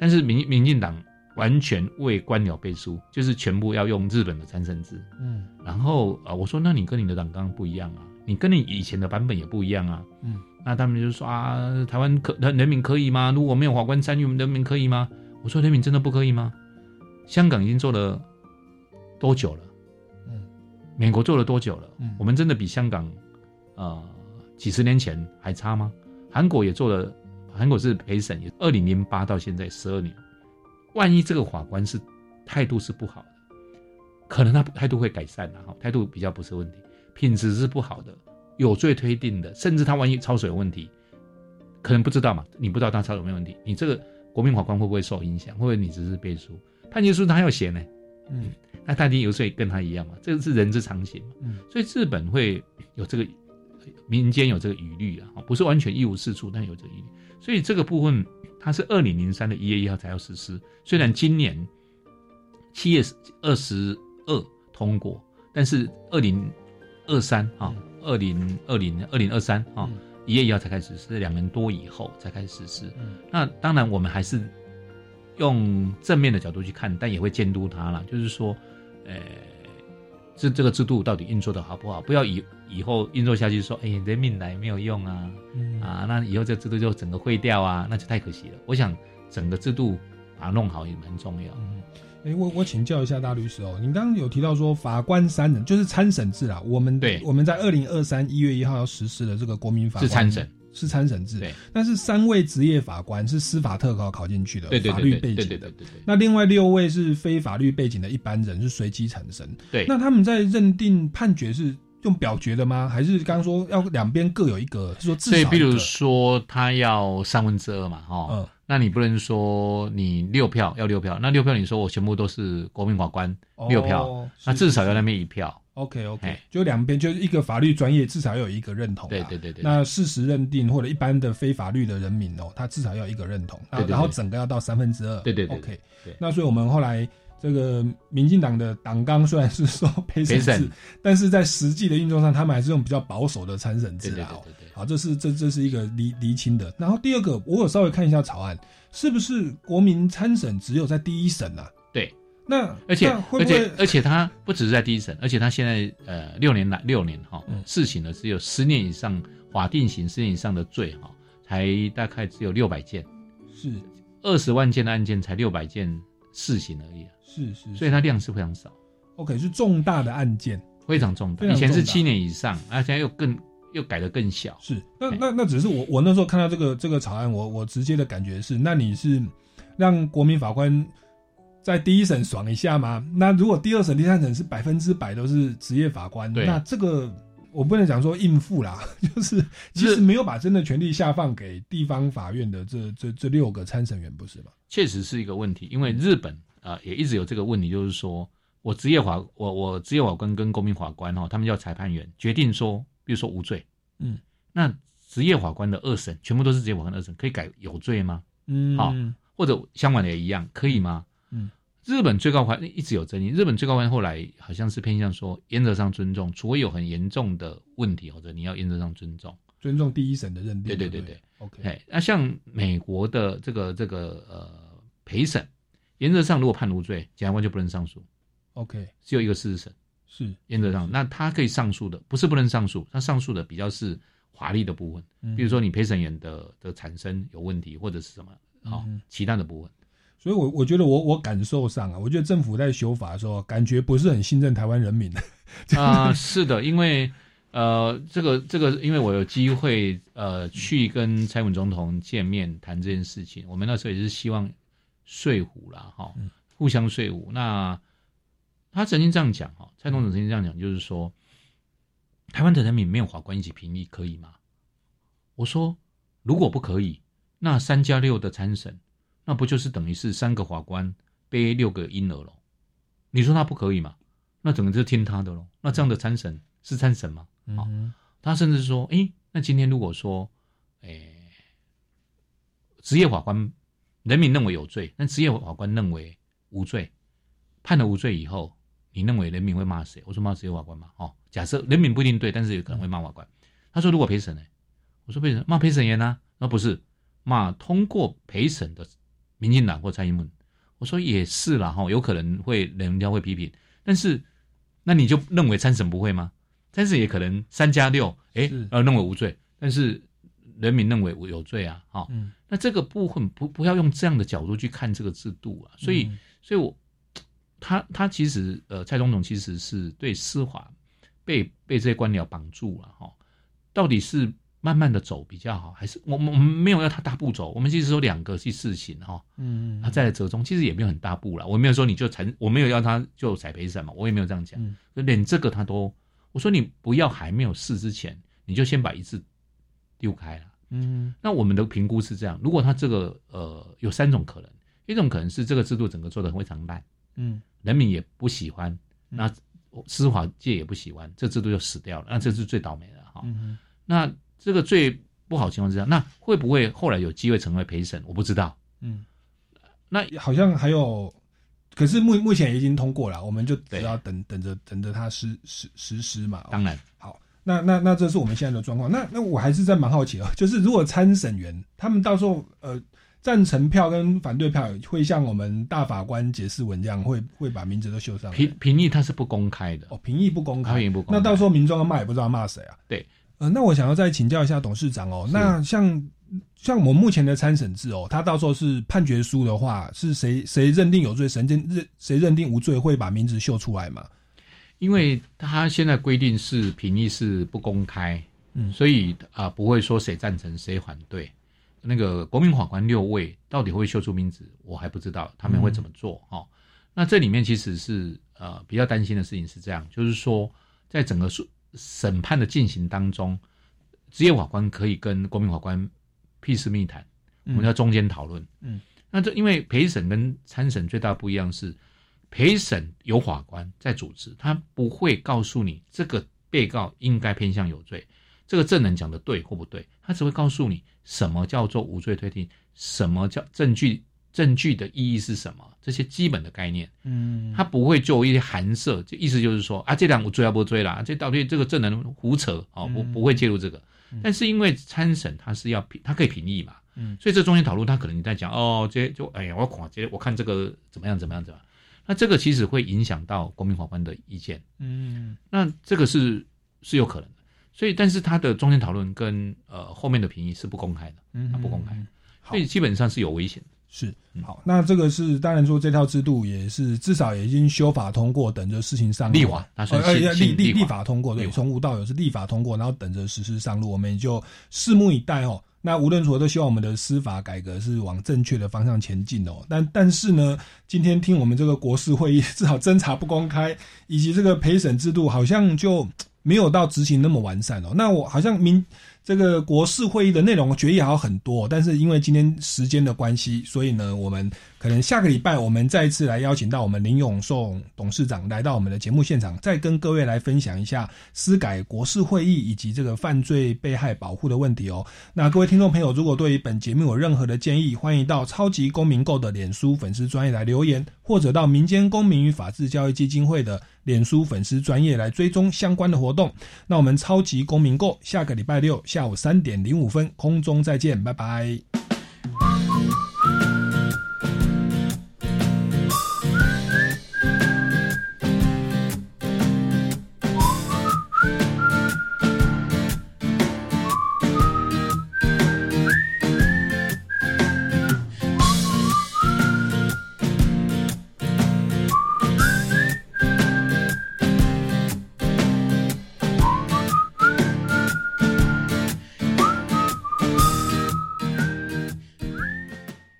但是民民进党完全为官僚背书，就是全部要用日本的参政制。嗯然后啊、呃我说那你跟你的党纲不一样啊，你跟你以前的版本也不一样啊。嗯，那他们就说啊，台湾可人民可以吗？如果没有法官参与，我们人民可以吗？我说人民真的不可以吗？香港已经做了多久了？嗯，美国做了多久了？嗯我们真的比香港呃几十年前还差吗？韩国也做了，韩国是陪审，也二零零八到现在十二年。万一这个法官是态度是不好的，可能他态度会改善了哈，态度比较不是问题，品质是不好的，有罪推定的，甚至他万一抄水有问题，可能不知道嘛，你不知道他抄有没有问题，你这个国民法官会不会受影响？会不会你只是背书？判决书他要写呢，嗯那他一定有罪跟他一样嘛，这个是人之常情嘛。嗯所以日本会有这个民间有这个疑虑啊，不是完全一无是处，但有这个疑虑。所以这个部分它是二零零三的一月一号才要实施，虽然今年七月二十二通过，但是二零二三啊，二零二零二零二三啊，一月一号才开始实施，两年多以后才开始实施。嗯那当然我们还是用正面的角度去看，但也会监督他啦，就是说，呃。这这个制度到底运作的好不好？不要以以后运作下去说，哎，人民来没有用啊，嗯啊，那以后这制度就整个废掉啊，那就太可惜了。我想整个制度把它弄好也蛮重要。嗯哎，我我请教一下大律师哦，你刚刚有提到说法官三人就是参审制啊，我们对我们在二零二三一月一号要实施的这个国民法官是参审，是参审制，对，但是三位职业法官是司法特考考进去的，对对法律对对对背景的，对对对对。那另外六位是非法律背景的一般人，是随机产生。对那他们在认定判决是用表决的吗？还是刚刚说要两边各有一个？是说至少所以，比如说他要三分之二嘛，哈、嗯那你不能说你六票要六票，那六票你说我全部都是国民法官哦六票，那至少要那边一票。OK OK，哎就两边就是一个法律专业至少要有一个认同、啊。对对对对那事实认定或者一般的非法律的人民哦，他至少要有一个认同，对对对然后整个要到三分之二。对对对 OK，对那所以我们后来这个民进党的党纲虽然是说 [LAUGHS] 陪审制审，但是在实际的运作上，他们还是用比较保守的参审制啊。对对对。好，这是这这是一个厘厘清的。然后第二个，我有稍微看一下草案，是不是国民参审只有在第一审啊？对，那而且而且而且他不只是在第一审，而且他现在呃六年来六年哈、嗯试行的只有十年以上法定刑十年以上的罪哈、才大概只有六百件，是二十万件的案件才六百件试行而已、啊，是是，所以它量是非常少，OK 是重大的案件。非常重大。非常重大以前是七年以上，而现在又更又改得更小。是，那那那只是我我那时候看到这个这个草案，我我直接的感觉是，那你是让国民法官在第一审爽一下吗？那如果第二审、第三审是百分之百都是职业法官，对那这个我不能讲说应付啦，[LAUGHS] 就是其实没有把真的权利下放给地方法院的这这这六个参审员，不是吗？确实是一个问题，因为日本啊、呃也一直有这个问题，就是说我职业法我我职业法官跟公民法官哦，他们叫裁判员决定说，比如说无罪，嗯，那职业法官的二审全部都是职业法官的二审，可以改有罪吗？嗯，好或者相反的也一样，可以吗？嗯，日本最高法院一直有争议，日本最高法院后来好像是偏向说原则上尊重，除非有很严重的问题或者你要原则上尊重。尊重第一审的认定。对对对对对，OK，哎，那像美国的这个这个呃陪审，原则上如果判无罪，检察官就不能上诉，OK 只有一个事实审。是原则上，那他可以上诉的，不是不能上诉，他上诉的比较是华丽的部分，嗯比如说你陪审员的的产生有问题，或者是什么好、嗯其他的部分。所以我我觉得我我感受上啊，我觉得政府在修法的时候，感觉不是很信任台湾人民的。[LAUGHS] 啊、是的，因为呃，这个这个，因为我有机会呃去跟蔡文总统见面谈这件事情，我们那时候也是希望说服啦，哈、嗯互相说服。那他曾经这样讲哈，蔡总统曾经这样讲，就是说，台湾的人民没有法官一起评议可以吗？我说，如果不可以，那三加六的参审，那不就是等于是三个法官背六个婴儿喽？你说他不可以吗？那整个就听他的喽。那这样的参审是参审吗？好嗯他甚至说，诶，那今天如果说，诶，职业法官人民认为有罪，但职业法官认为无罪，判了无罪以后，你认为人民会骂谁？我说骂职业法官嘛，哦，假设人民不一定对，但是有可能会骂法官。他说如果陪审呢？我说陪审骂陪审员呢、那不是骂通过陪审的民进党或蔡英文。我说也是啦，哈，有可能会人家会批评，但是那你就认为参审不会吗？参审也可能三加六，哎，呃，认为无罪，但是人民认为有罪啊，哈、嗯。那这个部分不不要用这样的角度去看这个制度啊，所以，嗯。所以我他他其实呃，蔡总统其实是对司法被被这些官僚绑住了哈，到底是慢慢的走比较好，还是我们我们没有要他大步走，我们其实有两个去试行哈，嗯他再来折中，其实也没有很大步了，我没有说你就裁，我没有要他就裁赔什么，我也没有这样讲，嗯。连这个他都，我说你不要还没有试之前，你就先把一次丢开了。嗯那我们的评估是这样：如果他这个呃有三种可能，一种可能是这个制度整个做的非常烂，嗯。人民也不喜欢，嗯。那司法界也不喜欢，这制度就死掉了，那这是最倒霉的哈。嗯。那这个最不好情况之下，那会不会后来有机会成为陪审？我不知道。嗯，那好像还有，可是目目前已经通过了，我们就只要等等着等着它实实实施嘛。当然，好，那那那这是我们现在的状况。那那我还是在蛮好奇的，就是如果参审员他们到时候呃赞成票跟反对票会像我们大法官解释文这样，会会把名字都秀上来。评评议它是不公开的，哦，评议不公开，评议不公开那到时候民众要骂也不知道骂谁啊。对，呃，那我想要再请教一下董事长哦，那像像我们目前的参审制哦，他到时候是判决书的话，是谁谁认定有罪，谁认认谁认定无罪，会把名字秀出来嘛？因为他现在规定是评议是不公开，嗯所以啊、不会说谁赞成谁反对。那个国民法官六位到底会秀出名字，我还不知道他们会怎么做哈、哦。那这里面其实是呃比较担心的事情是这样，就是说在整个诉审判的进行当中，职业法官可以跟国民法官屁事密谈，我们要中间讨论。嗯，那这因为陪审跟参审最大不一样是，陪审有法官在主持，他不会告诉你这个被告应该偏向有罪，这个证人讲的对或不对，他只会告诉你什么叫做无罪推定，什么叫证据，证据的意义是什么，这些基本的概念。嗯。他不会做一些含涉，就意思就是说啊，这两我追啊不追啦，这到底这个证人胡扯哦，不嗯。不会介入这个。但是因为参审他是要评，他可以评议嘛，嗯。所以这中间讨论他可能你在讲哦，这就哎呀，我恐这我看这个怎么样怎么样怎么样，那这个其实会影响到国民法官的意见，嗯。那这个是是有可能的。所以，但是他的中间讨论跟呃后面的评议是不公开的，嗯他不公开，所以基本上是有危险的。是嗯好，那这个是当然说这套制度也是至少也已经修法通过，等着事情上路立法立立立法通过，对，从无到有是立法通过，然后等着实施上路，我们也就拭目以待哦。那无论如何，都希望我们的司法改革是往正确的方向前进哦。但但是呢，今天听我们这个国事会议，[LAUGHS] 至少侦查不公开，以及这个陪审制度，好像就没有到执行那么完善哦。那我好像民这个国事会议的内容决议还有很多，但是因为今天时间的关系，所以呢，我们可能下个礼拜我们再一次来邀请到我们林永颂董事长来到我们的节目现场，再跟各位来分享一下司改国事会议以及这个犯罪被害保护的问题哦。那各位听众朋友，如果对于本节目有任何的建议，欢迎到超级公民购的脸书粉丝专业来留言，或者到民间公民与法治教育基金会的脸书粉丝专业来追踪相关的活动。那我们超级公民购下个礼拜六下午三点零五分空中再见拜拜。